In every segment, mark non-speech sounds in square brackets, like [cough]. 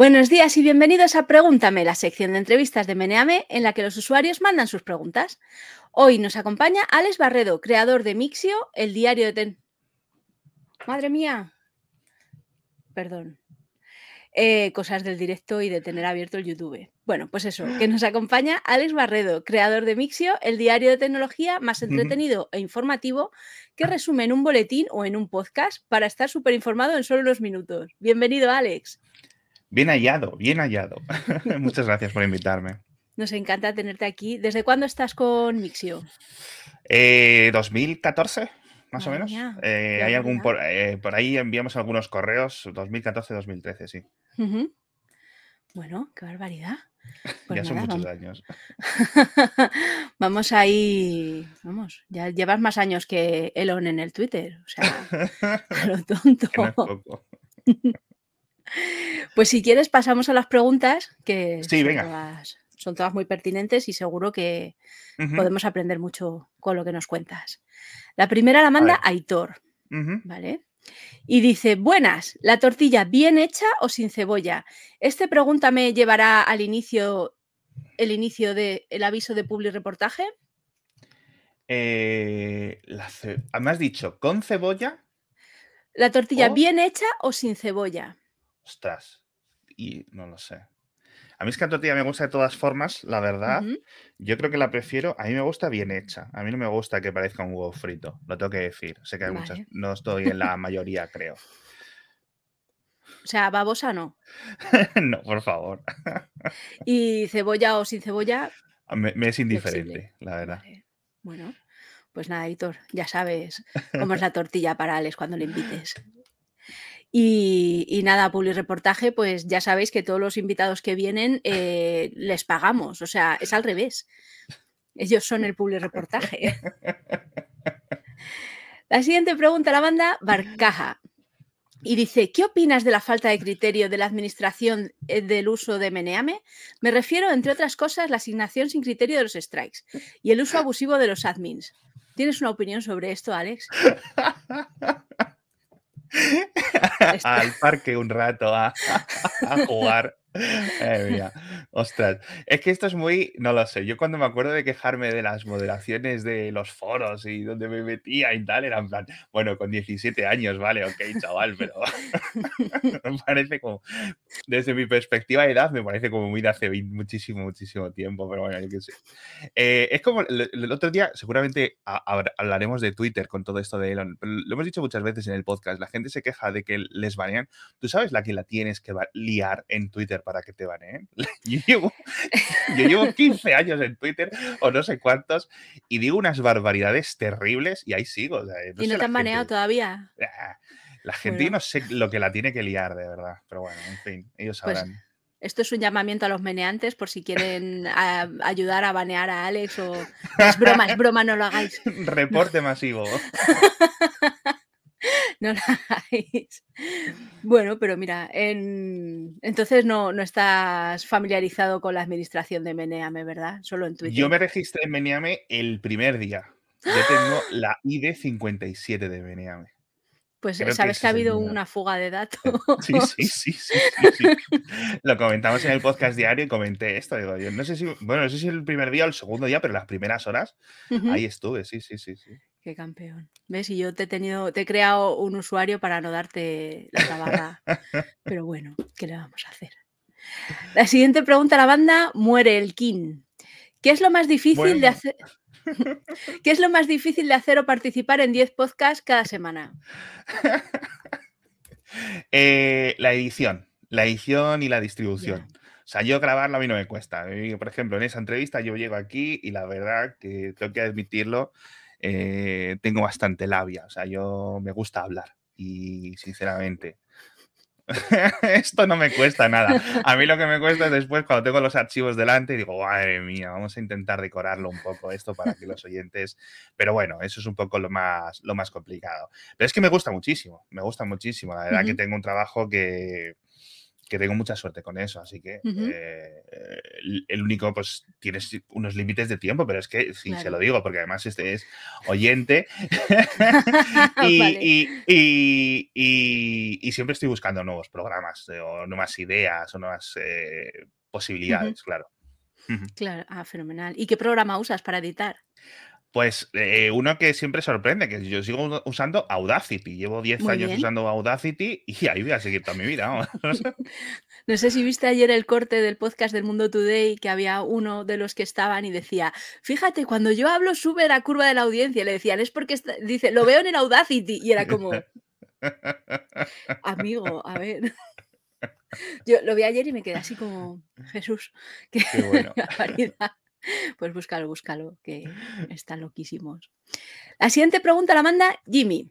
Buenos días y bienvenidos a Pregúntame, la sección de entrevistas de Meneame en la que los usuarios mandan sus preguntas. Hoy nos acompaña Alex Barredo, creador de Mixio, el diario de Ten. Madre mía. Perdón. Eh, cosas del directo y de tener abierto el YouTube. Bueno, pues eso, que nos acompaña Alex Barredo, creador de Mixio, el diario de tecnología más entretenido e informativo que resume en un boletín o en un podcast para estar súper informado en solo unos minutos. Bienvenido, Alex. Bien hallado, bien hallado. [laughs] Muchas gracias por invitarme. Nos encanta tenerte aquí. ¿Desde cuándo estás con Mixio? 2014, eh, más o menos. Eh, hay algún por, eh, por, ahí enviamos algunos correos, 2014-2013, sí. Bueno, qué barbaridad. [laughs] Pues ya son muchos años. [laughs] vamos ahí, vamos, ya llevas más años que Elon en el Twitter, o sea, a lo tonto. Pues si quieres, pasamos a las preguntas, que son, Todas, muy pertinentes y seguro que podemos aprender mucho con lo que nos cuentas. La primera la manda Aitor, ¿vale? Y dice, buenas, ¿la tortilla bien hecha o sin cebolla? Este pregunta me llevará al inicio, el inicio del aviso de public reportaje. Eh, ¿Me has dicho con cebolla? ¿La tortilla bien hecha o sin cebolla? Ostras, y no lo sé. A mí es que la tortilla me gusta de todas formas, la verdad. Yo creo que la prefiero. A mí me gusta bien hecha. A mí no me gusta que parezca un huevo frito. Lo tengo que decir. Sé que hay muchas. No estoy en la mayoría, creo. O sea, babosa no. [laughs] no, por favor. ¿Y cebolla o sin cebolla? Me, es indiferente, la verdad. Bueno, pues nada, Hitor, ya sabes cómo es la tortilla para Alex cuando le invites. Y, nada, public reportaje, pues ya sabéis que todos los invitados que vienen eh, les pagamos, o sea, es al revés. Ellos son el public reportaje. La siguiente pregunta la banda Barcaja. Y dice, ¿qué opinas de la falta de criterio de la administración eh, del uso de Meneame? Me refiero, entre otras cosas, la asignación sin criterio de los strikes y el uso abusivo de los admins. ¿Tienes una opinión sobre esto, Alex? [laughs] [laughs] al parque un rato a, jugar. Ostras, es que esto es muy, no lo sé, yo cuando me acuerdo de quejarme de las moderaciones de los foros y donde me metía y tal, era en plan, bueno, con 17 años, vale, ok, chaval, pero [laughs] me parece como, desde mi perspectiva de edad, me parece como muy de hace muchísimo, muchísimo tiempo, pero bueno, yo qué sé. Eh, es como el, otro día, seguramente hablaremos de Twitter con todo esto de Elon, lo hemos dicho muchas veces en el podcast, la gente se queja de que les banean, tú sabes la que la tienes que liar en Twitter para que te baneen. [laughs] Yo llevo, yo llevo 15 años en Twitter o no sé cuántos y digo unas barbaridades terribles y ahí sigo. ¿Y no te han baneado todavía? Ah, la gente no sé lo que la tiene que liar, de verdad. Pero bueno, en fin, ellos pues sabrán. esto es un llamamiento a los meneantes por si quieren ayudar a banear a Alex o... Es broma, es broma, no lo hagáis. [laughs] Reporte masivo. [laughs] [laughs] no la hagáis. Bueno, pero mira, entonces no, no, estás familiarizado con la administración de Meneame, ¿verdad? Solo en Twitter. Yo me registré en Meneame el primer día. Yo tengo [gasps] la ID 57 de Meneame. Pues sabes que, ha habido una fuga de datos. Sí, sí, sí, sí, [laughs] Lo comentamos en el podcast diario y comenté esto. Digo, yo no sé si, bueno, no sé si el primer día o el segundo día, pero las primeras horas ahí estuve, sí, sí, sí, sí. Qué campeón. ¿Ves? Y yo te he tenido, te he creado un usuario para no darte la tabaga. [laughs] Pero bueno, ¿qué le vamos a hacer? La siguiente pregunta la banda, muere el King. ¿Qué es lo más difícil de hacer? [laughs] ¿Qué es lo más difícil de hacer o participar en 10 podcasts cada semana? [laughs] Eh, la edición, la edición y la distribución. O sea, yo grabarlo a mí no me cuesta. Por ejemplo, en esa entrevista yo llego aquí y la verdad que tengo que admitirlo, eh, tengo bastante labia, o sea, yo me gusta hablar y sinceramente [laughs] esto no me cuesta nada. A mí lo que me cuesta es después cuando tengo los archivos delante y digo, madre mía, vamos a intentar decorarlo un poco esto para que los oyentes... Pero bueno, eso es un poco lo más, lo más complicado. Pero es que me gusta muchísimo, me gusta muchísimo. La verdad que tengo un trabajo que que tengo mucha suerte con eso. Así que eh, el, único, pues tienes unos límites de tiempo, pero es que sí, se lo digo, porque además este es oyente [laughs] [laughs] y, y, siempre estoy buscando nuevos programas o nuevas ideas o nuevas eh, posibilidades, claro. Claro, ah, fenomenal. ¿Y qué programa usas para editar? Pues eh, uno que siempre sorprende, que yo sigo usando Audacity. Llevo 10 años usando Audacity y ahí voy a seguir toda mi vida. [laughs] no sé si viste ayer el corte del podcast del Mundo Today, que había uno de los que estaban y decía, fíjate, cuando yo hablo sube la curva de la audiencia. Le decían, es porque dice, lo veo en el Audacity. Y era como, amigo, a ver. [laughs] Yo lo vi ayer y me quedé así como, Jesús, qué, qué bueno. [laughs] [laughs] Pues búscalo, búscalo, que están loquísimos. La siguiente pregunta la manda Jimmy,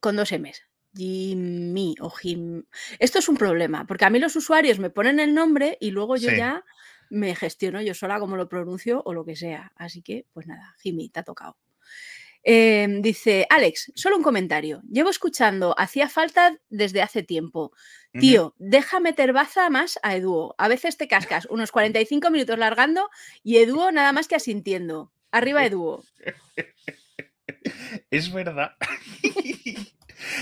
con dos M's. Jimmy o Jim. Esto es un problema, porque a mí los usuarios me ponen el nombre y luego yo ya me gestiono yo sola como lo pronuncio o lo que sea. Así que, pues nada, Jimmy, te ha tocado. Em, dice, Alex, solo un comentario. Llevo escuchando, hacía falta desde hace tiempo. Tío, deja meter baza más a Eduo. A veces te cascas unos 45 minutos largando y Eduo nada más que asintiendo. Arriba [laughs] Eduo. Es verdad. [laughs]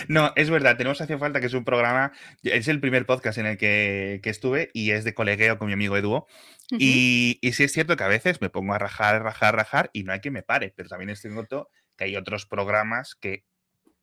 No, es verdad, tenemos Hacía Falta, que es un programa, es el primer podcast en el que, estuve y es de colegueo con mi amigo Eduo. y, y, sí es cierto que a veces me pongo a rajar, rajar, rajar y no hay que me pare, pero también es cierto que hay otros programas que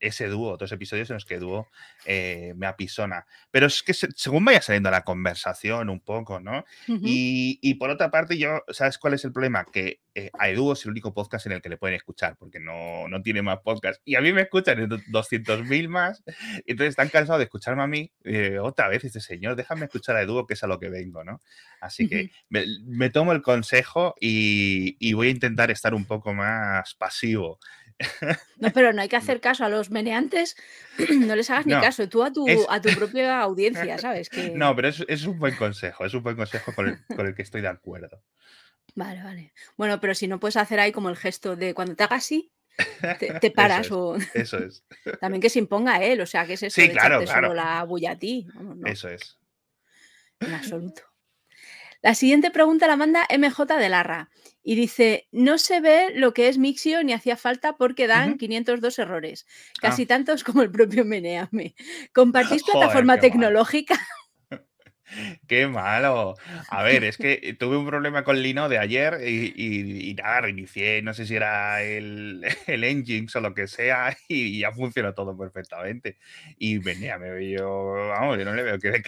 ese dúo, otros episodios en los que dúo eh, me apisona. Pero es que según vaya saliendo la conversación un poco, ¿no? y, por otra parte, yo, ¿sabes cuál es el problema? Que eh, a Edu es el único podcast en el que le pueden escuchar, porque no, no tiene más podcast. Y a mí me escuchan 200.000 más, y entonces están cansados de escucharme a mí. Eh, otra vez, este señor, déjame escuchar a Edu, que es a lo que vengo, ¿no? Así que me, tomo el consejo y, y voy a intentar estar un poco más pasivo no, pero no hay que [laughs] hacer caso a los meneantes, [clears throat] no les hagas ni caso, tú a tu, a tu propia audiencia, ¿sabes? [laughs] Que... No, pero es, un buen consejo, es un buen consejo con el, que estoy de acuerdo. Vale, vale. Bueno, pero si no puedes hacer ahí como el gesto de cuando te hagas así, te, [laughs] paras eso es, o. Eso es. También que se imponga él, o sea, que es eso sí, claro, claro. la bulla a ti. Eso es. En absoluto. La siguiente pregunta la manda MJ de Larra y dice, no se ve lo que es Mixio ni hacía falta porque dan 502 errores, casi ah. tantos como el propio Meneame. ¿Compartís [laughs] plataforma tecnológica? Qué malo. A ver, es que tuve un problema con Lino de ayer y, nada, reinicié, no sé si era el, [laughs] el Engine o lo que sea, [laughs] y ya funcionó todo perfectamente. Y venía, me veo, vamos, yo no le veo que,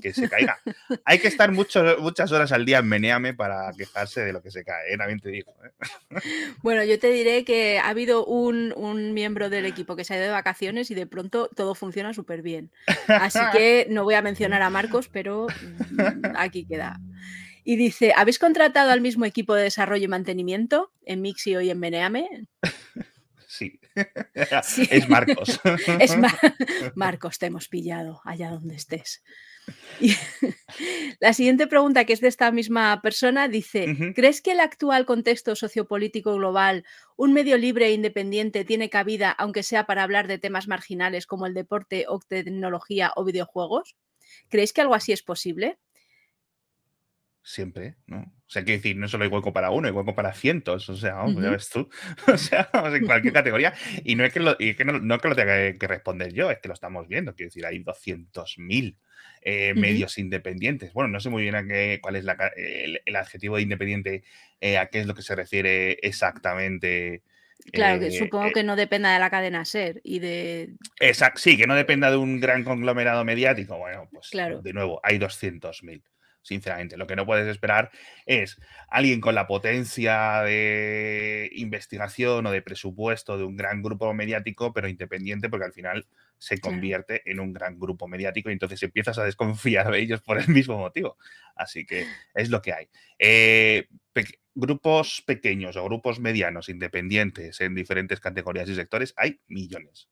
que se caiga. Hay que estar muchas horas al día en Meneame para quejarse de lo que se cae, ¿eh? también te digo. ¿eh? [laughs] Bueno, yo te diré que ha habido un, un miembro del equipo que se ha ido de vacaciones y de pronto todo funciona súper bien. Así que no voy a mencionar a Marcos, pero aquí queda. Y dice, ¿habéis contratado al mismo equipo de desarrollo y mantenimiento en Mixio y en Beneame? Sí. Es Marcos. [laughs] Es Marcos, te hemos pillado allá donde estés. [laughs] la siguiente pregunta, que es de esta misma persona, dice, ¿crees que el actual contexto sociopolítico global, un medio libre e independiente, tiene cabida, aunque sea para hablar de temas marginales como el deporte o tecnología o videojuegos? ¿Creéis que algo así es posible? Siempre, ¿no? O sea, quiero decir, no solo hay hueco para uno, hay hueco para cientos, o sea, vamos, ya ves tú, [laughs] o sea, vamos, en cualquier categoría. Y no es que lo, que no, que lo tenga que responder yo, es que lo estamos viendo, quiero decir, hay 200.000 eh, medios independientes. Bueno, no sé muy bien a qué, cuál es el, adjetivo de independiente, eh, a qué es lo que se refiere exactamente Claro, que eh, supongo eh que no dependa de la cadena SER y de... Exacto, sí, que no dependa de un gran conglomerado mediático. Bueno, pues de nuevo, hay 200.000, sinceramente. Lo que no puedes esperar es alguien con la potencia de investigación o de presupuesto de un gran grupo mediático, pero independiente, porque al final se convierte en un gran grupo mediático y entonces empiezas a desconfiar de ellos por el mismo motivo. Así que es lo que hay. Eh, grupos pequeños o grupos medianos, independientes en diferentes categorías y sectores, hay millones.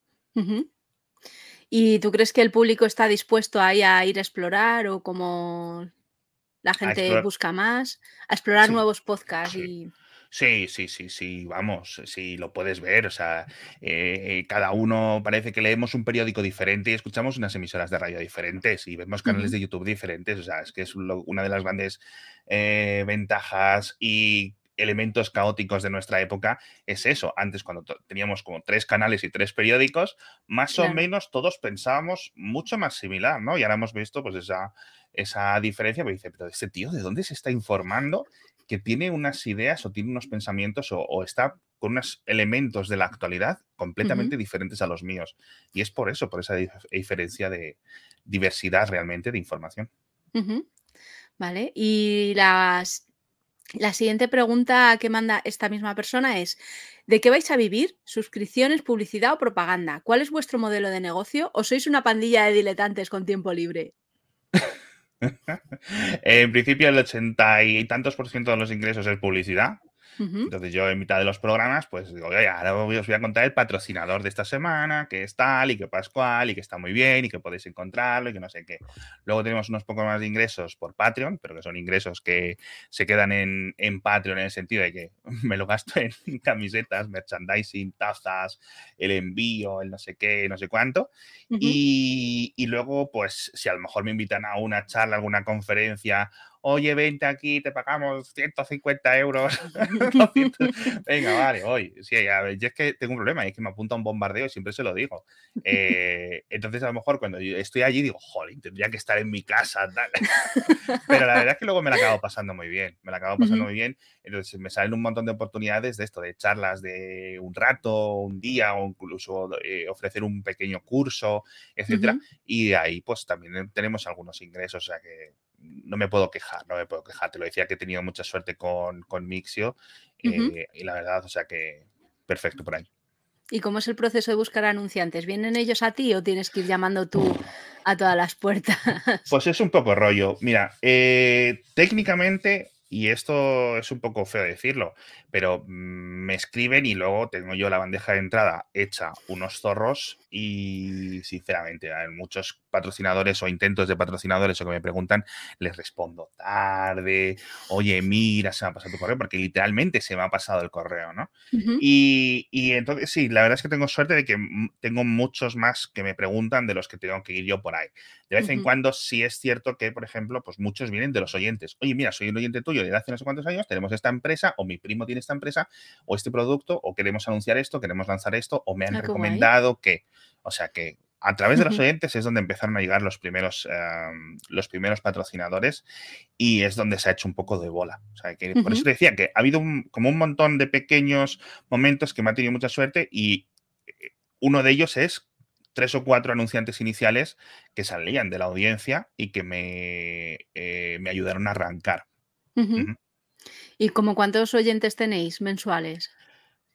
¿Y tú crees que el público está dispuesto a ir a explorar o como la gente busca más, a explorar nuevos podcasts? Y... Sí, sí, sí, sí, vamos, sí, lo puedes ver. O sea, eh, cada uno parece que leemos un periódico diferente y escuchamos unas emisoras de radio diferentes y vemos canales de YouTube diferentes. O sea, es que es lo- una de las grandes eh, ventajas y elementos caóticos de nuestra época es eso. Antes, cuando teníamos como tres canales y tres periódicos, más o menos todos pensábamos mucho más similar, ¿no? Y ahora hemos visto pues esa, esa diferencia, pero dice, pero este tío, ¿de dónde se está informando? que tiene unas ideas o tiene unos pensamientos o, o está con unos elementos de la actualidad completamente diferentes a los míos. Y es por eso, por esa dif- diferencia de diversidad realmente de información. Vale. Y las, la siguiente pregunta que manda esta misma persona es, ¿de qué vais a vivir? ¿Suscripciones, publicidad o propaganda? ¿Cuál es vuestro modelo de negocio? ¿O sois una pandilla de diletantes con tiempo libre? [laughs] en principio, el ochenta y tantos por ciento de los ingresos es publicidad. Entonces yo en mitad de los programas, pues digo, oye, ahora os voy a contar el patrocinador de esta semana, que es tal y que Pascual y que está muy bien y que podéis encontrarlo y que no sé qué. Luego tenemos unos pocos más de ingresos por Patreon, pero que son ingresos que se quedan en, en Patreon en el sentido de que [laughs] me lo gasto en [laughs] camisetas, merchandising, tazas, el envío, el no sé qué, no sé cuánto. Y, y luego, pues, si a lo mejor me invitan a una charla, alguna conferencia, oye, vente aquí, te pagamos 150 euros, [laughs] 200. Venga, vale, hoy. Sí, a ver, yo es que tengo un problema, y es que me apunta un bombardeo y siempre se lo digo. Eh, entonces, a lo mejor cuando yo estoy allí digo, joder, tendría que estar en mi casa, tal. [laughs] Pero la verdad es que luego me la acabo pasando muy bien, me la acabo pasando muy bien. Entonces me salen un montón de oportunidades de esto, de charlas de un rato, un día, o incluso eh, ofrecer un pequeño curso, etcétera. Y de ahí pues también tenemos algunos ingresos, o sea que no me puedo quejar, no me puedo quejar. Te lo decía que he tenido mucha suerte con, con Mixio eh, y la verdad, o sea que perfecto por ahí. ¿Y cómo es el proceso de buscar anunciantes? ¿Vienen ellos a ti o tienes que ir llamando tú a todas las puertas? Pues es un poco rollo. Mira, eh, técnicamente, y esto es un poco feo decirlo, pero mm, me escriben y luego tengo yo la bandeja de entrada hecha unos zorros y sinceramente a muchos patrocinadores o intentos de patrocinadores o que me preguntan, les respondo tarde, oye, mira, se me ha pasado tu correo, porque literalmente se me ha pasado el correo, ¿no? Y, y entonces sí, la verdad es que tengo suerte de que mm, tengo muchos más que me preguntan de los que tengo que ir yo por ahí. De vez en cuando sí es cierto que, por ejemplo, pues muchos vienen de los oyentes. Oye, mira, soy un oyente tuyo de hace no sé cuántos años, tenemos esta empresa, o mi primo tiene esta empresa, o este producto, o queremos anunciar esto, queremos lanzar esto, o me han Ah, recomendado que. O sea que a través de los [laughs] oyentes es donde empezaron a llegar los primeros, em, los primeros patrocinadores y es donde se ha hecho un poco de bola. O sea, que por eso te decía que ha habido un- como un montón de pequeños momentos que me ha tenido mucha suerte y eh, uno de ellos es tres o cuatro anunciantes iniciales que salían de la audiencia y que me, eh, me ayudaron a arrancar. ¿Y como cuántos oyentes tenéis mensuales?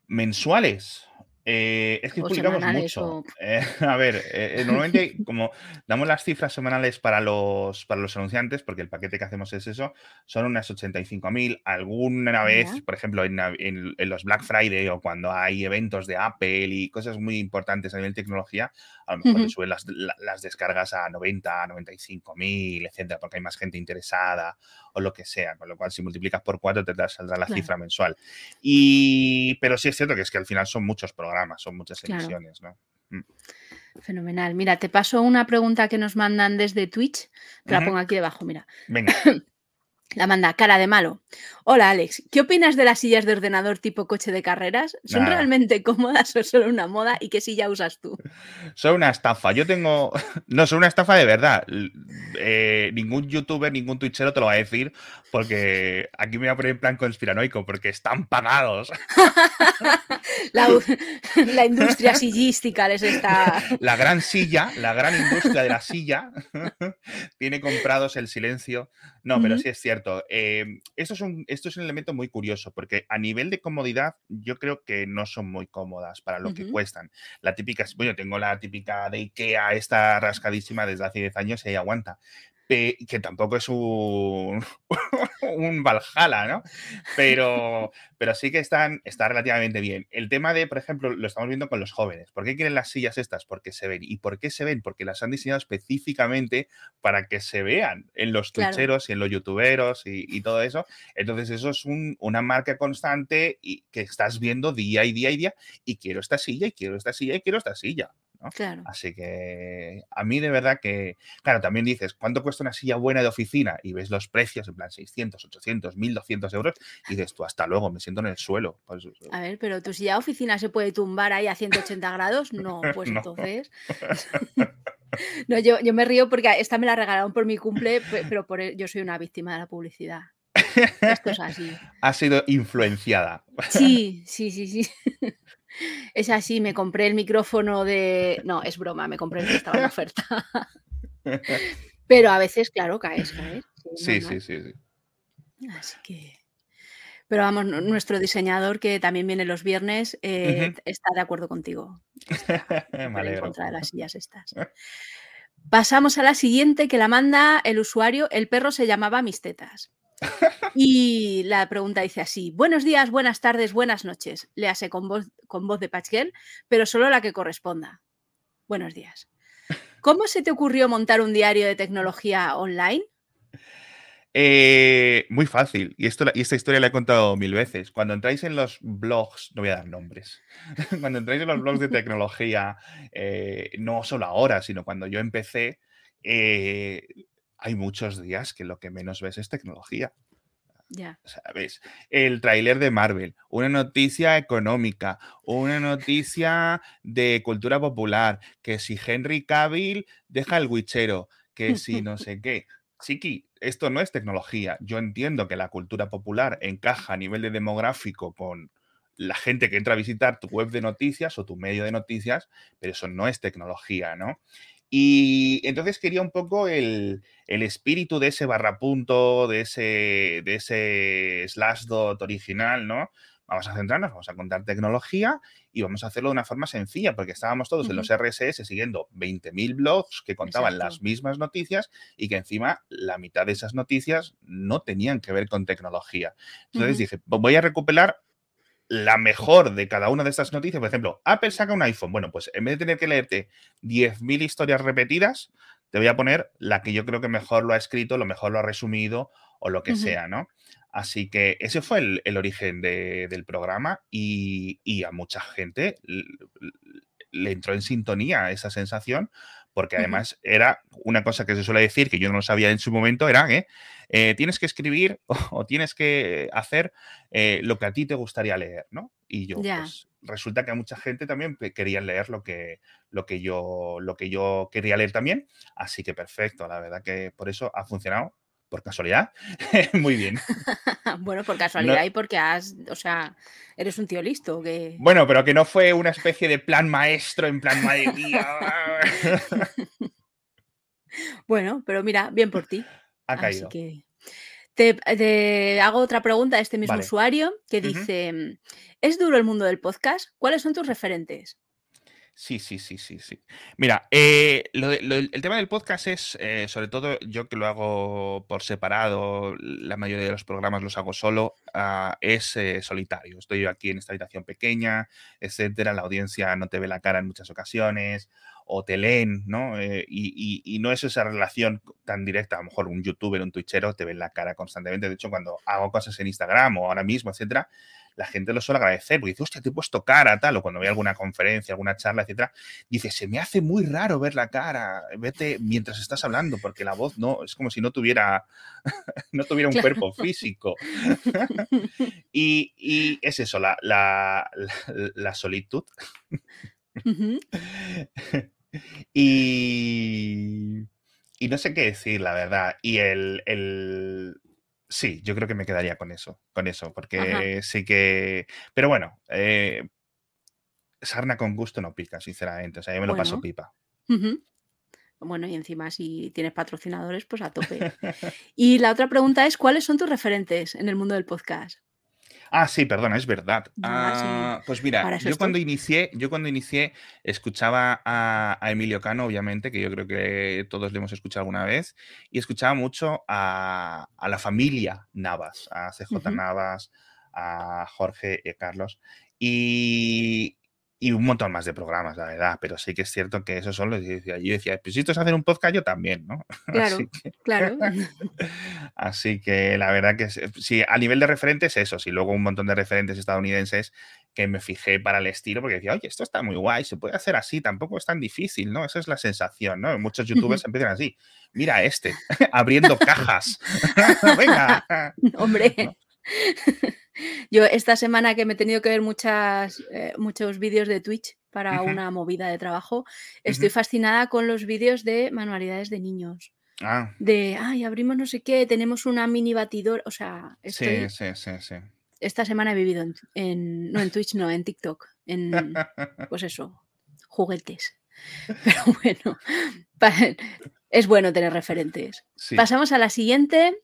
Mensuales. Eh, es que ¿O publicamos mucho. O... Eh, [laughs] a ver, eh, eh, normalmente como damos las cifras semanales para los, para los anunciantes, porque el paquete que hacemos es eso, son unas 85.000. Alguna vez, Ya. por ejemplo, en, en- en los Black Friday o cuando hay eventos de Apple y cosas muy importantes a nivel tecnología, a lo mejor te Ujú, suben las, la- las descargas a 90, 95.000, etcétera, porque hay más gente interesada o lo que sea. Con lo cual, si multiplicas por cuatro, te saldrá la Claro, cifra mensual. Y, pero sí es cierto que es que al final son muchos programas, son muchas claro. emisiones, ¿no? Mm. Fenomenal. Mira, te paso una pregunta que nos mandan desde Twitch. Te la pongo aquí debajo, mira. Venga, [laughs] La manda cara de malo. Hola Alex, ¿qué opinas de las sillas de ordenador tipo coche de carreras? ¿Son realmente cómodas o solo una moda? ¿Y qué silla usas tú? Son una estafa. Yo tengo. [laughs] No, son una estafa de verdad. Eh, ningún youtuber, ningún twitchero te lo va a decir, porque aquí me voy a poner en plan conspiranoico, porque están pagados. [laughs] [laughs] La, industria sillística les está... La gran silla, la gran industria de la silla, tiene comprados el silencio. No, pero sí es cierto. Eh, esto, es un, esto es un elemento muy curioso, porque a nivel de comodidad, yo creo que no son muy cómodas para lo que cuestan. La típica, bueno, tengo la típica de IKEA, esta rascadísima desde hace 10 años y ahí aguanta. Que tampoco es un, [laughs] un Valhalla, ¿no? Pero, pero sí que están, está relativamente bien. El tema de, por ejemplo, lo estamos viendo con los jóvenes. ¿Por qué quieren las sillas estas? Porque se ven. ¿Y por qué se ven? Porque las han diseñado específicamente para que se vean en los twitcheros y en los youtuberos y, todo eso. Entonces, eso es una marca constante y que estás viendo día y día y día. Y quiero esta silla, y quiero esta silla, y quiero esta silla. Claro. Así que a mí de verdad que, claro, también dices, ¿cuánto cuesta una silla buena de oficina? Y ves los precios, en plan 600, 800, 1200 euros, y dices tú, hasta luego, me siento en el suelo. Pues, a ver, pero tu silla de oficina se puede tumbar ahí a 180 grados, [laughs] no, pues entonces... [laughs] [laughs] no, yo, yo me río porque esta me la regalaron por mi cumple, pero por, yo soy una víctima de la publicidad. Esto es así. Ha sido influenciada. Sí, sí, sí, sí. Es así, me compré el micrófono de. No, es broma, me compré el que estaba en oferta. [laughs] Pero a veces, claro, caes, caes. Sí, sí, sí, sí, Así que. Pero vamos, nuestro diseñador, que también viene los viernes, eh, está de acuerdo contigo. [laughs] en contra de las sillas estas. [laughs] Pasamos a la siguiente que la manda el usuario. El perro se llamaba Mis Tetas. Y la pregunta dice así: Buenos días, buenas tardes, buenas noches. Le hace con voz, con voz de Pachgel, pero solo la que corresponda. Buenos días. ¿Cómo se te ocurrió montar un diario de tecnología online? Eh, muy fácil. Y, esto, esta historia la he contado mil veces. Cuando entráis en los blogs, no voy a dar nombres, [laughs] cuando entráis en los blogs de tecnología, eh, no solo ahora, sino cuando yo empecé, eh, hay muchos días que lo que menos ves es tecnología. Ya. ¿Sabes? El tráiler de Marvel, una noticia económica, una noticia de cultura popular, que si Henry Cavill deja el wichero, que si no sé qué. Chiqui, esto no es tecnología. Yo entiendo que la cultura popular encaja a nivel de demográfico con la gente que entra a visitar tu web de noticias o tu medio de noticias, pero eso no es tecnología, ¿no? Y entonces quería un poco el, espíritu de ese barrapunto, de ese, de ese dot original, ¿no? Vamos a centrarnos, vamos a contar tecnología y vamos a hacerlo de una forma sencilla, porque estábamos todos en los RSS siguiendo 20.000 blogs que contaban las mismas noticias y que encima la mitad de esas noticias no tenían que ver con tecnología. Entonces dije, voy a recuperar la mejor de cada una de estas noticias. Por ejemplo, Apple saca un iPhone. Bueno, pues en vez de tener que leerte 10.000 historias repetidas, te voy a poner la que yo creo que mejor lo ha escrito, lo mejor lo ha resumido o lo que sea, ¿no? Así que ese fue el, origen del programa y, y, a mucha gente le entró en sintonía esa sensación porque además era una cosa que se suele decir, que yo no lo sabía en su momento, era que eh, tienes que escribir [laughs] o, tienes que hacer eh, lo que a ti te gustaría leer, ¿no? Y yo, pues, resulta que a mucha gente también quería leer lo que, lo, que yo, lo que yo quería leer también, así que perfecto, la verdad que por eso ha funcionado por casualidad, [laughs] muy bien. [laughs] bueno, por casualidad y porque has, o sea, eres un tío listo. Que... Bueno, pero que no fue una especie de plan maestro en plan madre [laughs] bueno, pero mira, bien por ti. Ha caído. que te, hago otra pregunta a este mismo usuario que dice, ¿es duro el mundo del podcast? ¿Cuáles son tus referentes? Sí, sí, sí, sí, sí. Mira, eh, el tema del podcast es, eh, sobre todo yo que lo hago por separado, la mayoría de los programas los hago solo, ah, es eh, solitario. Estoy aquí en esta habitación pequeña, etcétera, la audiencia no te ve la cara en muchas ocasiones, o te leen, ¿no? y, y, no es esa relación tan directa, a lo mejor un youtuber, un twitchero te ve la cara constantemente. De hecho, cuando hago cosas en Instagram o ahora mismo, etcétera, la gente lo suele agradecer, porque dice, hostia, te he puesto cara, tal, o cuando ve alguna conferencia, alguna charla, etcétera, dice, se me hace muy raro ver la cara, vete mientras estás hablando, porque la voz no, es como si no tuviera, [laughs] no tuviera un cuerpo físico. [laughs] y, es eso, la, la, solitud. [laughs] y, y no sé qué decir, la verdad. Y el, Sí, yo creo que me quedaría con eso, con eso, porque sí que. Pero bueno, eh, sarna con gusto no pica, sinceramente. O sea, yo me lo paso pipa. Bueno, y encima si tienes patrocinadores, pues a tope. y la otra pregunta es, ¿cuáles son tus referentes en el mundo del podcast? Ah, sí, perdona, es verdad. Sí. Ah, pues mira, yo cuando inicié, yo cuando inicié escuchaba a, a Emilio Cano, obviamente, que yo creo que todos le hemos escuchado alguna vez, y escuchaba mucho a, a la familia Navas, a CJ Ujú. Navas, a Jorge y a Carlos, y, y un montón más de programas, la verdad, pero sí que es cierto que esos son los que yo decía, yo decía, pues si esto es hacer un podcast, yo también, ¿no? [laughs] Así Claro, que... claro. [laughs] Así que la verdad que es- sí, a nivel de referentes, eso, sí, luego un montón de referentes estadounidenses que me fijé para el estilo, porque decía, oye, esto está muy guay, se puede hacer así, tampoco es tan difícil, ¿no? Esa es la sensación, ¿no? Muchos youtubers [laughs] empiezan así, mira este, abriendo cajas, venga, Hombre, ¿no? Yo esta semana que me he tenido que ver muchas, eh, muchos vídeos de Twitch para una movida de trabajo, estoy fascinada con los vídeos de manualidades de niños. Ah, De, ay, abrimos no sé qué, tenemos una mini batidora. O sea, estoy. sí, sí, sí. Esta semana he vivido en, en- no en Twitch, no, en TikTok. En, [laughs] pues eso, juguetes. [laughs] Pero bueno, [laughs] es bueno tener referentes. Sí. Pasamos a la siguiente,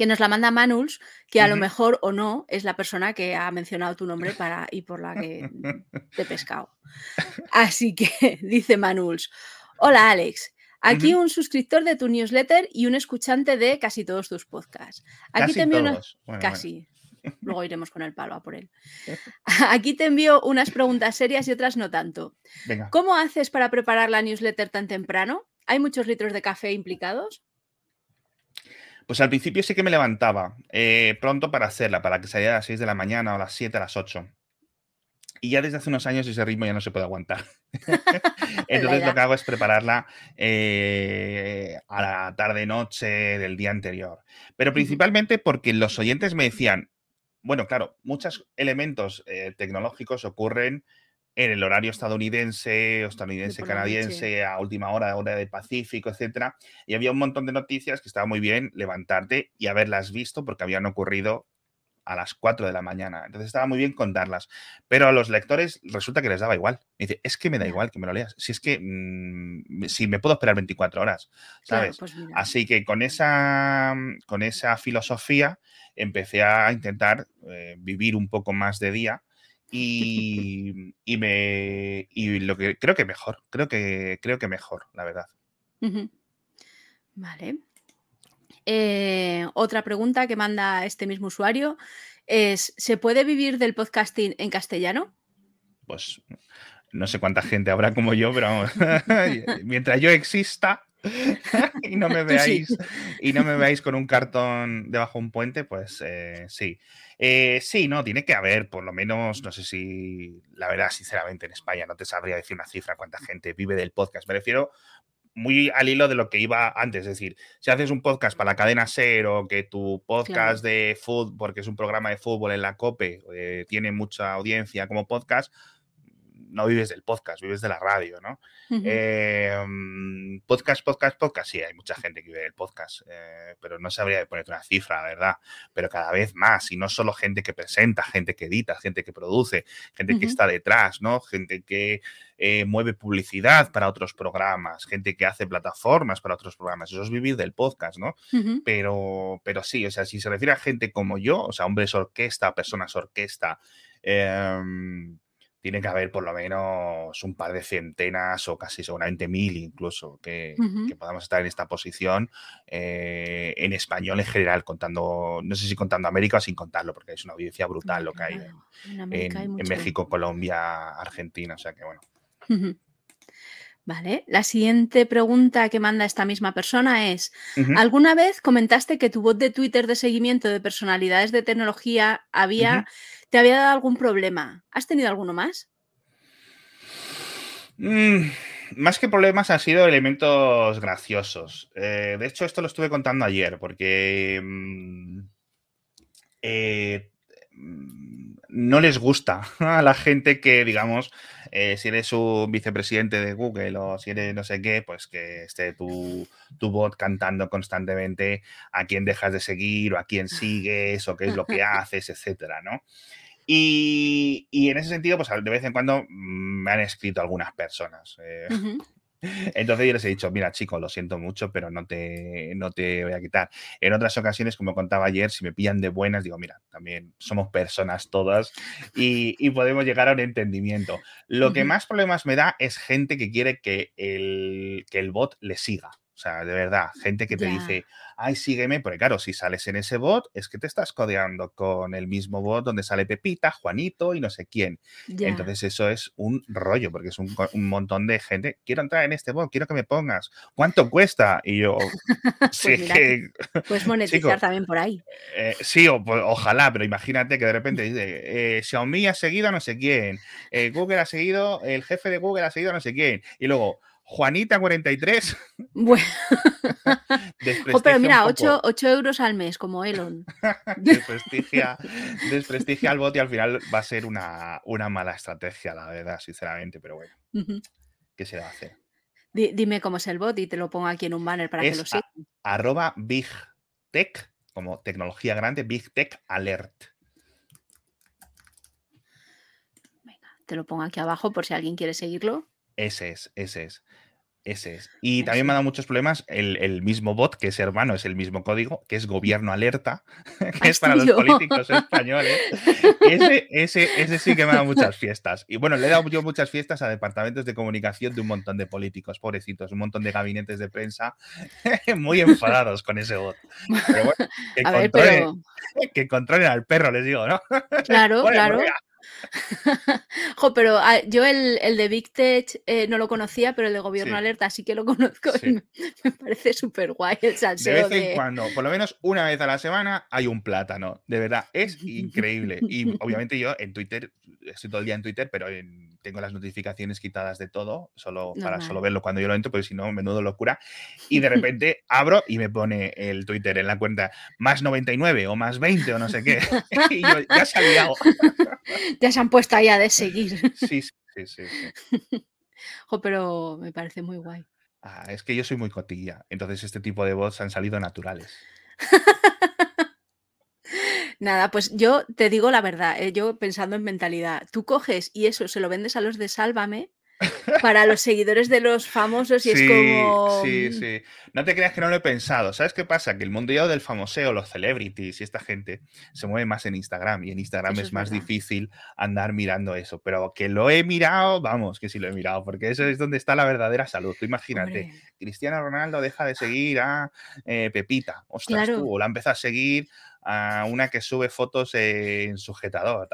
que nos la manda Manuls, que a lo mejor o no es la persona que ha mencionado tu nombre para, y por la que [laughs] te he pescado. Así que [laughs] dice Manuls, hola Alex, aquí un suscriptor de tu newsletter y un escuchante de casi todos tus podcasts. Aquí te envío una... bueno. Casi. [laughs] Luego iremos con el palo a por él. Aquí te envío unas preguntas serias y otras no tanto. Venga. ¿Cómo haces para preparar la newsletter tan temprano? ¿Hay muchos litros de café implicados? Pues al principio sí que me levantaba eh, pronto para hacerla, para que saliera a las 6 de la mañana o a las 7, a las 8. Y ya desde hace unos años ese ritmo ya no se puede aguantar. [laughs] Entonces lo que hago es prepararla eh, a la tarde-noche del día anterior. Pero principalmente porque los oyentes me decían, bueno, claro, muchos elementos eh, tecnológicos ocurren en el horario estadounidense, estadounidense, canadiense, a última hora, hora del Pacífico, etcétera. Y había un montón de noticias que estaba muy bien levantarte y haberlas visto porque habían ocurrido a las 4 de la mañana. Entonces estaba muy bien contarlas. Pero a los lectores resulta que les daba igual. Me dice, es que me da igual que me lo leas. Si es que, mm, si me puedo esperar 24 horas, Claro, ¿sabes? pues. Así que con esa, con esa filosofía empecé a intentar eh, vivir un poco más de día y, y me y lo que creo que mejor, creo que creo que mejor, la verdad. Vale. Eh, otra pregunta que manda este mismo usuario es, ¿se puede vivir del podcasting en castellano? Pues no sé cuánta gente habrá como yo, pero vamos, [laughs] mientras yo exista [laughs] y no me sí. veáis y no me veáis con un cartón debajo de un puente, pues eh, sí. Eh, sí, no, tiene que haber, por lo menos, no sé si, la verdad, sinceramente, en España no te sabría decir una cifra cuánta gente vive del podcast. Me refiero muy al hilo de lo que iba antes, es decir, si haces un podcast para la cadena SER o que tu podcast de fútbol, porque es un programa de fútbol en la COPE, eh, tiene mucha audiencia como podcast, no vives del podcast, vives de la radio, ¿no? Eh, mm, podcast, podcast, podcast, sí, hay mucha gente que vive del podcast, eh, pero no sabría ponerte una cifra, la verdad, pero cada vez más, y no solo gente que presenta, gente que edita, gente que produce, gente que está detrás, ¿no? Gente que eh, mueve publicidad para otros programas, gente que hace plataformas para otros programas, eso es vivir del podcast, ¿no? Pero, pero sí, o sea, si se refiere a gente como yo, o sea, hombres orquesta, personas orquesta, em, tiene que haber por lo menos un par de centenas o casi seguramente mil incluso que, podamos estar en esta posición eh, en español en general, contando, no sé si contando América o sin contarlo, porque es una audiencia brutal lo que hay en, hay. México, Colombia, Argentina, o sea que bueno. Vale, la siguiente pregunta que manda esta misma persona es, ¿alguna vez comentaste que tu bot de Twitter de seguimiento de personalidades de tecnología había, te había dado algún problema? ¿Has tenido alguno más? Mm, más que problemas han sido elementos graciosos. Eh, de hecho, esto lo estuve contando ayer porque mm, eh, mm, no les gusta [laughs] a la gente que, digamos, eh, si eres un vicepresidente de Google o si eres no sé qué, pues que esté tu, tu bot cantando constantemente a quién dejas de seguir o a quién sigues o qué es lo que [laughs] haces, etcétera, ¿no? Y, y en ese sentido, pues de vez en cuando mm, me han escrito algunas personas. eh. Entonces yo les he dicho, mira, chicos, lo siento mucho, pero no te, no te voy a quitar. En otras ocasiones, como contaba ayer, si me pillan de buenas, digo, mira, también somos personas todas y, podemos llegar a un entendimiento. Lo que más problemas me da es gente que quiere que el, que el bot le siga. O sea, de verdad, gente que te dice, ay, sígueme, porque claro, si sales en ese bot, es que te estás codeando con el mismo bot donde sale Pepita, Juanito y no sé quién. Entonces eso es un rollo, porque es un, montón de gente, quiero entrar en este bot, quiero que me pongas, ¿cuánto cuesta? Y yo, [laughs] [laughs] sí, pues que... Puedes [laughs] monetizar también por ahí. Eh, sí, pues, ojalá, pero imagínate que de repente dice, eh, Xiaomi ha seguido a no sé quién, eh, Google ha seguido, el jefe de Google ha seguido a no sé quién, y luego Juanita43. Bueno. [laughs] pero mira, 8, euros al mes, como Elon. [laughs] desprestigia, desprestigia al bot y al final va a ser una, mala estrategia, la verdad, sinceramente, pero bueno. ¿Qué se va a hacer? dime cómo es el bot y te lo pongo aquí en un banner para que lo sigas. Arroba Big Tech, como tecnología grande, Big Tech Alert. Venga, te lo pongo aquí abajo por si alguien quiere seguirlo. Ese es, ese es. Ese es. Y también me ha dado muchos problemas el, mismo bot, que es hermano, es el mismo código, que es gobierno alerta, [laughs] que es para los políticos españoles. Ese, ese, ese sí que me ha dado muchas [laughs] fiestas. Y bueno, le he dado yo muchas fiestas a departamentos de comunicación de un montón de políticos, pobrecitos, un montón de gabinetes de prensa [laughs] muy enfadados con ese bot. Pero bueno, que, controlen, que controlen al perro, les digo, ¿no? Claro, claro. [laughs] jo, pero ah, yo el, de Big Tech eh, no lo conocía, pero el de Gobierno Alerta sí que lo conozco y [laughs] me, parece súper guay el salseo. De vez en cuando, por lo menos una vez a la semana, hay un plátano. De verdad, es [laughs] increíble. Y obviamente yo en Twitter, estoy todo el día en Twitter, pero tengo las notificaciones quitadas de todo, solo para solo verlo cuando yo lo entro, porque si no, menudo locura. Y de [laughs] repente abro y me pone el Twitter en la cuenta más 99 o más 20 o no sé qué. [laughs] [laughs] y yo ya se ha liado. ya se han puesto allá de seguir. Sí, sí, sí. sí, pero me parece muy guay. Ah, es que yo soy muy cotilla, entonces este tipo de bots han salido naturales. Nada, pues yo te digo la verdad, eh, yo pensando en mentalidad, tú coges y eso se lo vendes a los de Sálvame para los seguidores de los famosos y es como... Sí, sí. No te creas que no lo he pensado. ¿Sabes qué pasa? Que el mundo del famoseo, los celebrities y esta gente se mueve más en Instagram y en Instagram es, más difícil andar mirando eso. Pero que lo he mirado, vamos, que sí lo he mirado, porque eso es donde está la verdadera salud. Tú imagínate, Cristiano Ronaldo deja de seguir a eh, Pepita. Ostras, tú, la empieza a seguir a una que sube fotos en sujetador.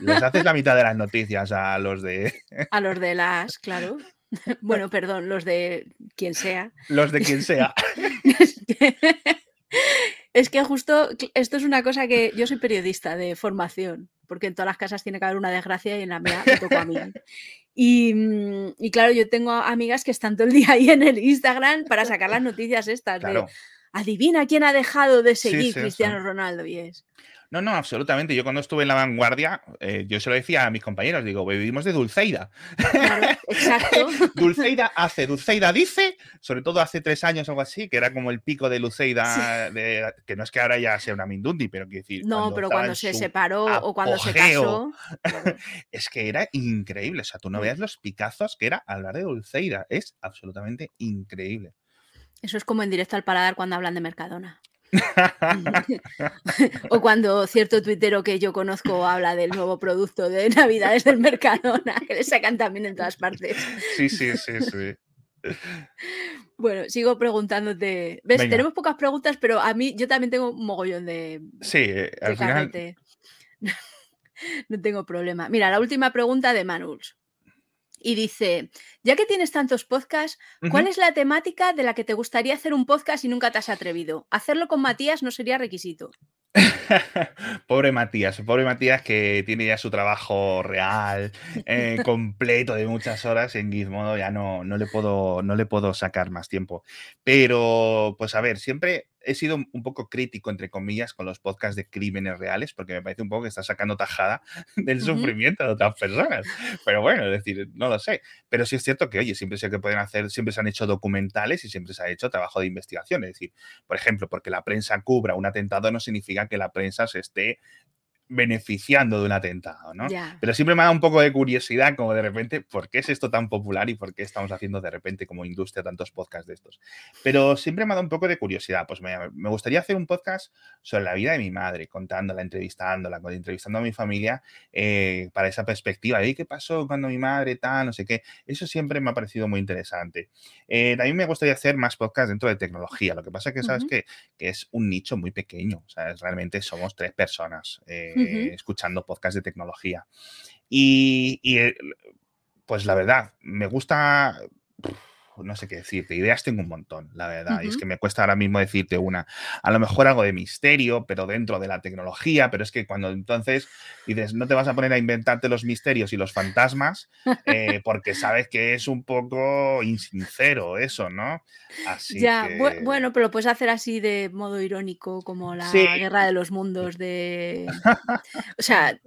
Les haces la mitad de las noticias a los de. [laughs] A los de las, claro. [laughs] Bueno, perdón, los de quien sea. Los de quien sea. [laughs] Es que justo esto es una cosa que yo soy periodista de formación, porque en todas las casas tiene que haber una desgracia y en la mía me tocó a mí. Y, mm, y, claro, yo tengo amigas que están todo el día ahí en el Instagram para sacar las noticias estas de adivina quién ha dejado de seguir Cristiano Ronaldo y es. No, no, absolutamente. Yo cuando estuve en la vanguardia, eh, yo se lo decía a mis compañeros, digo, vivimos de Dulceida. exacto. [laughs] Dulceida hace, Dulceida dice, sobre todo hace tres años o algo así, que era como el pico de Dulceida, que no es que ahora ya sea una Mindundi, pero quiero decir. No, pero cuando se separó o cuando se casó. [laughs] es que era increíble. O sea, tú no veas los picazos que era hablar de Dulceida. Es absolutamente increíble. Eso es como en directo al paladar cuando hablan de Mercadona. [laughs] [laughs] o cuando cierto tuitero que yo conozco habla del nuevo producto de Navidades del Mercadona, que le sacan también en todas partes. Sí, sí, sí, sí. [laughs] Bueno, sigo preguntándote. ¿Ves? Tenemos pocas preguntas, pero a mí yo también tengo un mogollón de. Sí, eh, al final. no tengo problema. Mira, la última pregunta de Manuls y dice, ya que tienes tantos podcasts, ¿cuál es la temática de la que te gustaría hacer un podcast y nunca te has atrevido? Hacerlo con Matías no sería requisito. [laughs] pobre Matías, pobre Matías que tiene ya su trabajo real, eh, completo de muchas horas en Gizmodo, ya no, no, le puedo, no le puedo sacar más tiempo. Pero, pues a ver, siempre he sido un poco crítico, entre comillas, con los podcasts de crímenes reales, porque me parece un poco que está sacando tajada [laughs] del sufrimiento de otras personas. Pero bueno, es decir, no lo sé. Pero sí es cierto que, oye, siempre sé que pueden hacer, siempre se han hecho documentales y siempre se ha hecho trabajo de investigación. Es decir, por ejemplo, porque la prensa cubra un atentado no significa que la prensa se esté beneficiando de un atentado, ¿no? Pero siempre me da un poco de curiosidad, como de repente, ¿por qué es esto tan popular y por qué estamos haciendo de repente como industria tantos podcasts de estos? Pero siempre me da un poco de curiosidad. Pues me, me gustaría hacer un podcast sobre la vida de mi madre, contándola, entrevistándola, entrevistando a mi familia eh, para esa perspectiva de qué pasó cuando mi madre tal, no sé qué. Eso siempre me ha parecido muy interesante. Eh, también me gustaría hacer más podcasts dentro de tecnología. Lo que pasa es que, ¿sabes Ujú. que, que es un nicho muy pequeño. O sea, realmente somos tres personas. eh, Ujú. escuchando podcasts de tecnología. Y, y, eh, pues la verdad, me gusta, no sé qué decirte, ideas tengo un montón, la verdad, y es que me cuesta ahora mismo decirte una, a lo mejor algo de misterio, pero dentro de la tecnología, pero es que cuando entonces dices, no te vas a poner a inventarte los misterios y los fantasmas, eh, porque sabes que es un poco insincero eso, ¿no? Así Ya, que... bueno, pero lo puedes hacer así de modo irónico, como la Sí, guerra de los mundos de... O sea,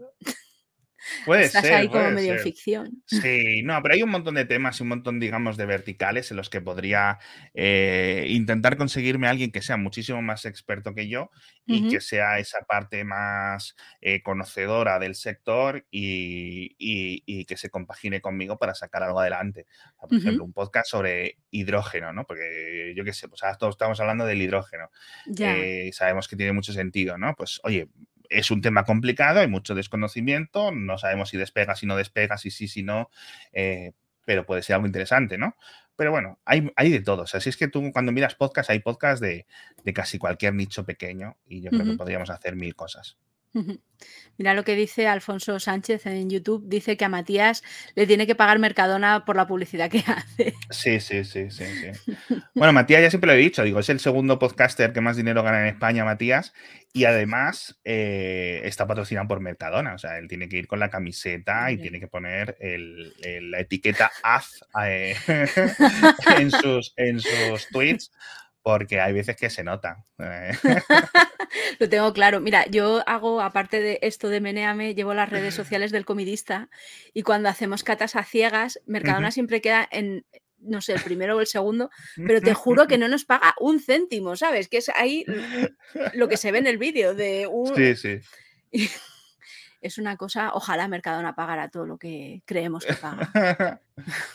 puede estás ser, ahí como medio ser. ficción. Sí, no, pero hay un montón de temas y un montón, digamos, de verticales en los que podría eh, intentar conseguirme a alguien que sea muchísimo más experto que yo y que sea esa parte más eh, conocedora del sector y, y- y que se compagine conmigo para sacar algo adelante. Por ejemplo, un podcast sobre hidrógeno, ¿no? Porque yo qué sé, pues ahora todos estamos hablando del hidrógeno Ya. eh, y sabemos que tiene mucho sentido, ¿no? Pues oye, es un tema complicado, hay mucho desconocimiento, no sabemos si despega, si no despega, si sí, si no, eh, pero puede ser algo interesante, ¿no? Pero bueno, hay, hay de todo. O sea, si es que tú cuando miras podcast, hay podcast de, de casi cualquier nicho pequeño y yo creo que podríamos hacer mil cosas. Mira lo que dice Alfonso Sánchez en YouTube. Dice que a Matías le tiene que pagar Mercadona por la publicidad que [laughs] hace. Sí, sí, sí, sí, sí. Bueno, Matías ya siempre lo he dicho, digo, es el segundo podcaster que más dinero gana en España, Matías, y además eh, está patrocinado por Mercadona, o sea, él tiene que ir con la camiseta y tiene que poner el- el- la etiqueta AZ eh, [laughs] en, sus, en sus tweets, porque hay veces que se nota. eh. [laughs] Lo tengo claro. Mira, yo hago, aparte de esto de Meneame, llevo las redes sociales del comidista y cuando hacemos catas a ciegas, Mercadona siempre queda en, no sé, el primero o el segundo, pero te [laughs] juro que no nos paga un céntimo, ¿sabes? Que es ahí lo que se ve en el vídeo de un... Sí, sí. [laughs] Es una cosa, ojalá Mercadona pagara todo lo que creemos que paga.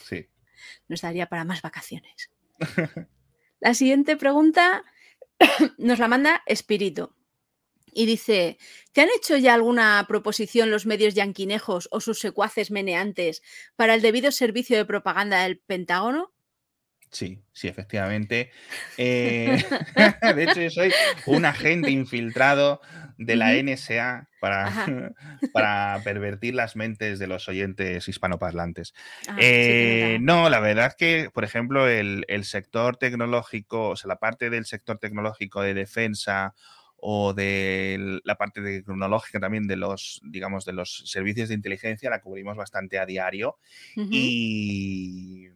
Sí. Nos daría para más vacaciones. La siguiente pregunta [coughs] nos la manda Espíritu. Y dice, ¿te han hecho ya alguna proposición los medios yanquinejos o sus secuaces meneantes para el debido servicio de propaganda del Pentágono? Sí, sí, efectivamente. Eh, [laughs] de hecho, yo soy un agente infiltrado de la. NSA para, [laughs] para pervertir las mentes de los oyentes hispanoparlantes. Ah, Eh, no, la verdad es que, por ejemplo, el, el sector tecnológico, o sea, la parte del sector tecnológico de defensa o de la parte tecnológica también de los, digamos, de los servicios de inteligencia, la cubrimos bastante a diario y,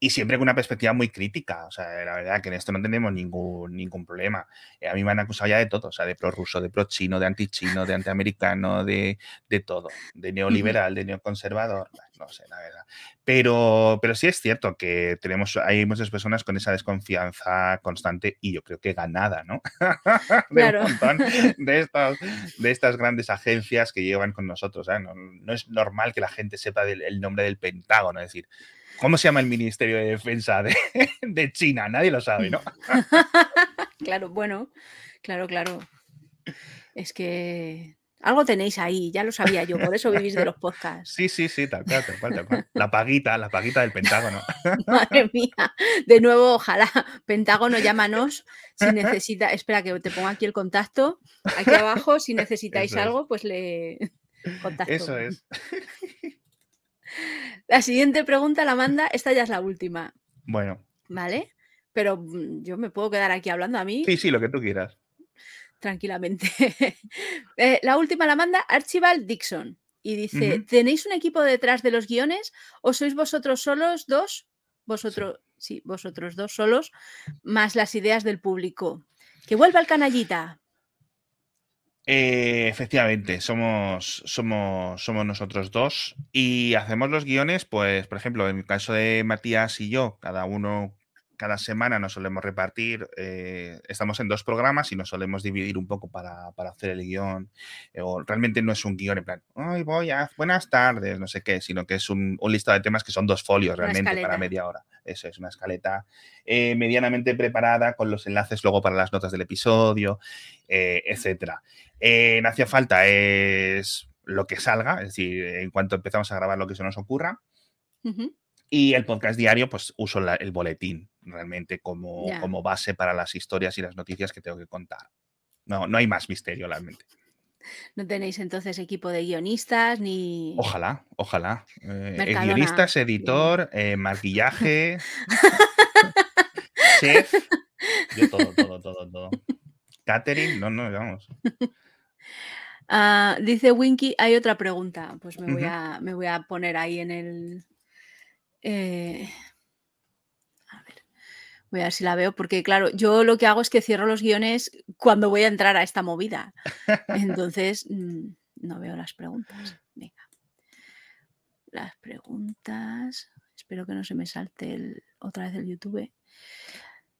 y siempre con una perspectiva muy crítica. O sea, la verdad que en esto no tenemos ningún, ningún problema. Eh, a mí me han acusado ya de todo, o sea, de prorruso, de pro-chino, de anti-chino, de antiamericano, de, de todo, de neoliberal, de neoconservador, no sé, la verdad. Pero, pero sí es cierto que tenemos, hay muchas personas con esa desconfianza constante y yo creo que ganada, ¿no? [laughs] de Claro. un montón [laughs] de estas, de estas grandes agencias que llevan con nosotros. ¿eh? No, no es normal que la gente sepa del- el nombre del Pentágono, es decir, ¿cómo se llama el Ministerio de Defensa de, [laughs] de China? Nadie lo sabe, ¿no? [laughs] Claro, bueno, claro, claro. Es que algo tenéis ahí, ya lo sabía yo, por eso vivís de los podcasts. Sí, sí, sí, tal cual, tal cual, tal cual. La paguita, la paguita del Pentágono. [laughs] Madre mía. De nuevo, ojalá. Pentágono, llámanos si necesita. Espera, que te pongo aquí el contacto. Aquí abajo, si necesitáis es. algo, pues le contacto. Eso es. La siguiente pregunta la manda. Esta ya es la última, Bueno, ¿vale? Pero mm, yo me puedo quedar aquí hablando a mí sí, sí, lo que tú quieras. tranquilamente. [laughs] Eh, la última la manda Archibald Dixon y dice. ¿Tenéis un equipo detrás de los guiones o sois vosotros solos dos? Sí. Vosotros, sí, vosotros dos solos, más las ideas del público. Que vuelva el canallita. Eh, efectivamente, somos, somos, somos nosotros dos y hacemos los guiones, pues, por ejemplo, en el caso de Matías y yo, cada uno cada semana nos solemos repartir, eh, estamos en dos programas y nos solemos dividir un poco para, hacer el guion. Eh, o realmente no es un guion en plan, hoy voy a, buenas tardes, no sé qué, sino que es un, un listado de temas que son dos folios realmente para media hora. Eso es una escaleta eh, medianamente preparada con los enlaces luego para las notas del episodio, etcétera. no hacía falta es lo que salga, es decir, en cuanto empezamos a grabar lo que se nos ocurra. Y el podcast diario, pues uso el boletín realmente como, como base para las historias y las noticias que tengo que contar. No, no hay más misterio realmente. ¿No tenéis entonces equipo de guionistas ni...? Ojalá, ojalá. Eh, guionistas, editor, eh, maquillaje, [laughs] chef. Yo todo, todo, todo, todo. Catering, no, no, vamos. Ah, dice Winky, hay otra pregunta. Pues me voy, a, me voy a poner ahí en el, eh, voy a ver si la veo, porque claro, yo lo que hago es que cierro los guiones cuando voy a entrar a esta movida. Entonces, mm, no veo las preguntas. Las preguntas. Espero que no se me salte otra vez el YouTube.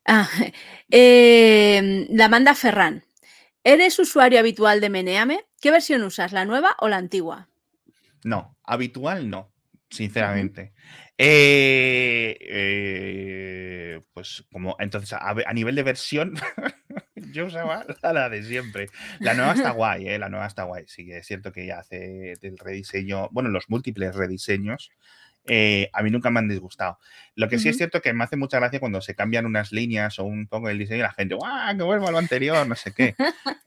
Ah, [laughs] em, la manda Ferran. ¿Eres usuario habitual de Meneame? ¿Qué versión usas, la nueva o la antigua? No, habitual no, sinceramente. Eh, eh, pues como entonces a, nivel de versión [laughs] yo usaba la, de siempre. La nueva está [laughs] guay, ¿eh? la nueva está guay. Sí, es cierto que ya hace el rediseño, bueno, los múltiples rediseños. Eh, a mí nunca me han disgustado. Lo que sí es cierto que me hace mucha gracia cuando se cambian unas líneas o un poco el diseño y la gente, ¡guau! Que vuelvo a lo anterior, no sé qué.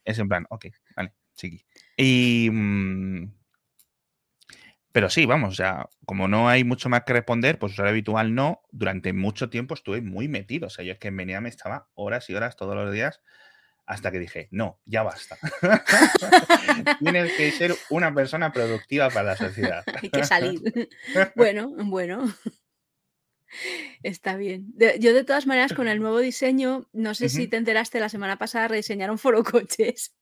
es en plan, ok, vale, sigue. Y. Mm, pero sí, vamos, sea, como no hay mucho más que responder, pues usuario habitual no. Durante mucho tiempo estuve muy metido. O sea, yo es que en me estaba horas y horas todos los días hasta que dije, no, ya basta. [laughs] Tienes que ser una persona productiva para la sociedad. [laughs] Hay que salir. [laughs] bueno, bueno. Está bien. yo de todas maneras con el nuevo diseño, no sé si te enteraste, la semana pasada rediseñaron Foro Coches.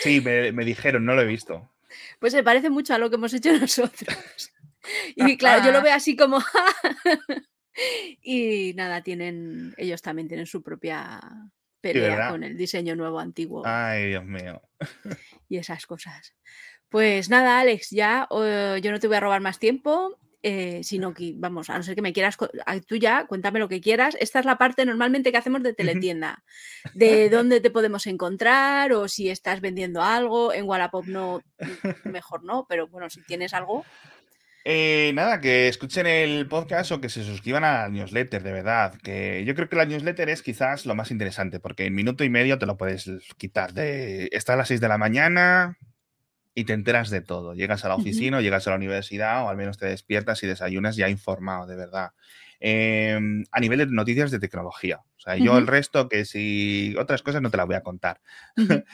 Sí, me, me dijeron, no lo he visto. Pues se parece mucho a lo que hemos hecho [laughs] nosotros. Y claro, yo lo veo así como... [laughs] y nada, tienen, ellos también tienen su propia pelea con el diseño nuevo antiguo. Ay, Dios mío. Y esas cosas. Pues nada, Alex, ya yo no te voy a robar más tiempo. Eh, sino que, vamos, a no ser que me quieras, tú ya, cuéntame lo que quieras. Esta es la parte normalmente que hacemos de teletienda, de dónde te podemos encontrar o si estás vendiendo algo. En Wallapop no, [laughs] mejor no, pero bueno, si tienes algo. Eh, nada, que escuchen el podcast o que se suscriban a la newsletter, de verdad. Que yo creo que la newsletter es quizás lo más interesante, porque en minuto y medio te lo puedes quitar. De, está a las 6 de la mañana, y te enteras de todo. Llegas a la oficina o llegas a la universidad o al menos te despiertas y desayunas ya informado, de verdad. Em, a nivel de noticias de tecnología. O sea, yo el resto, que si otras cosas no te las voy a contar. [laughs]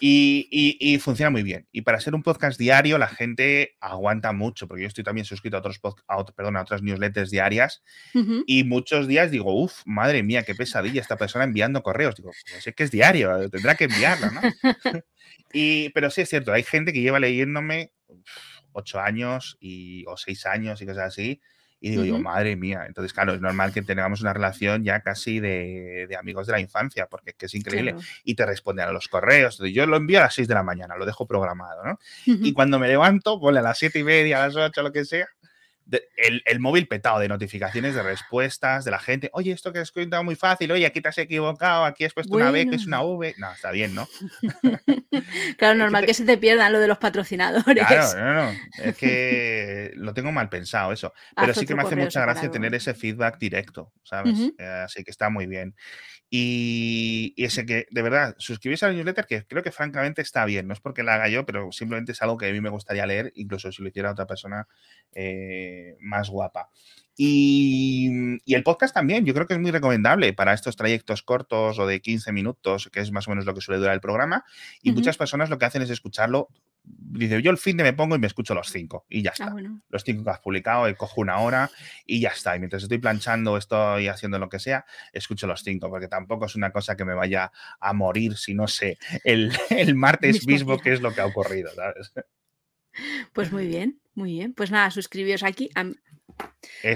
y, funciona muy bien. Y para ser un podcast diario, la gente aguanta mucho, porque yo estoy también suscrito a, otros a, perdón, a otras newsletters diarias. Y muchos días digo, uff, madre mía, qué pesadilla esta persona enviando correos. Digo, pues sé que es diario, tendrá que enviarlo, ¿no? [laughs] [laughs] y, pero sí es cierto, hay gente que lleva leyéndome ocho años y, o seis años y cosas así y digo yo, madre mía. Entonces, claro, es normal que tengamos una relación ya casi de, amigos de la infancia, porque es que es increíble. Y te responden a los correos. Yo lo envío a las 6 de la mañana, lo dejo programado, ¿no? Y cuando me levanto, ponle a las siete y media, a las 8, lo que sea, el, móvil petado de notificaciones, de respuestas de la gente. Oye, esto que has contado muy fácil. Oye, aquí te has equivocado. Aquí has puesto una B que es una V. No, está bien, ¿no? [laughs] claro, normal que se te pierdan lo de los patrocinadores. Claro, no, no. Es que lo tengo mal pensado eso. Pero sí que me hace mucha gracia tener ese feedback directo, ¿sabes? Eh, así que está muy bien. Y, ese que, de verdad, suscribirse a la newsletter, que creo que francamente está bien. No es porque la haga yo, pero simplemente es algo que a mí me gustaría leer, incluso si lo hiciera otra persona eh, más guapa. Y, y, el podcast también, yo creo que es muy recomendable para estos trayectos cortos o de 15 minutos, que es más o menos lo que suele durar el programa. Y muchas personas lo que hacen es escucharlo dice, yo el fin de me pongo y me escucho los cinco y ya ah, está. Los cinco que has publicado, y cojo una hora y ya está. Y mientras estoy planchando, estoy haciendo lo que sea, escucho los cinco, porque tampoco es una cosa que me vaya a morir si no sé el, el martes mismo qué es lo que ha ocurrido, ¿sabes? Pues muy bien, muy bien. Pues nada, suscribíos aquí.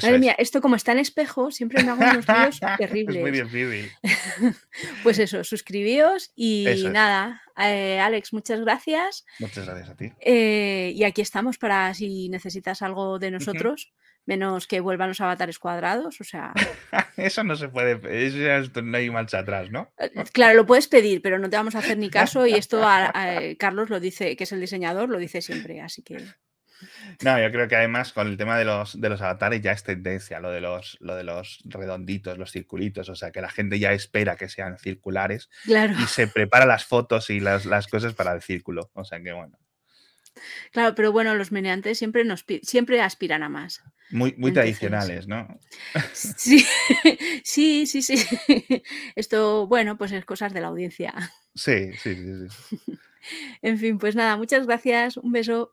Madre mía, esto como está en espejo, siempre me hago unos vídeos terribles. [laughs] es muy difícil. [laughs] pues eso, suscribíos y nada. Eh, Alex, muchas gracias. Muchas gracias a ti. Eh, y aquí estamos para si necesitas algo de nosotros. Menos que vuelvan los avatares cuadrados, o sea. [laughs] eso no se puede, eso no hay marcha atrás, ¿no? Eh, claro, lo puedes pedir, pero no te vamos a hacer ni caso y esto Carlos lo dice, que es el diseñador, lo dice siempre, así que. No, yo creo que además con el tema de los, de los avatares ya es tendencia, lo de, los, lo de los redonditos, los circulitos, o sea, que la gente ya espera que sean circulares y se prepara las fotos y las, cosas para el círculo, o sea que bueno. Claro, pero bueno, los meneantes siempre, nos, siempre aspiran a más. Muy, muy tradicionales, ¿no? Sí, [laughs] sí, sí, sí. Esto, bueno, pues es cosas de la audiencia. Sí, sí, sí. sí. [laughs] en fin, pues nada, muchas gracias, un beso.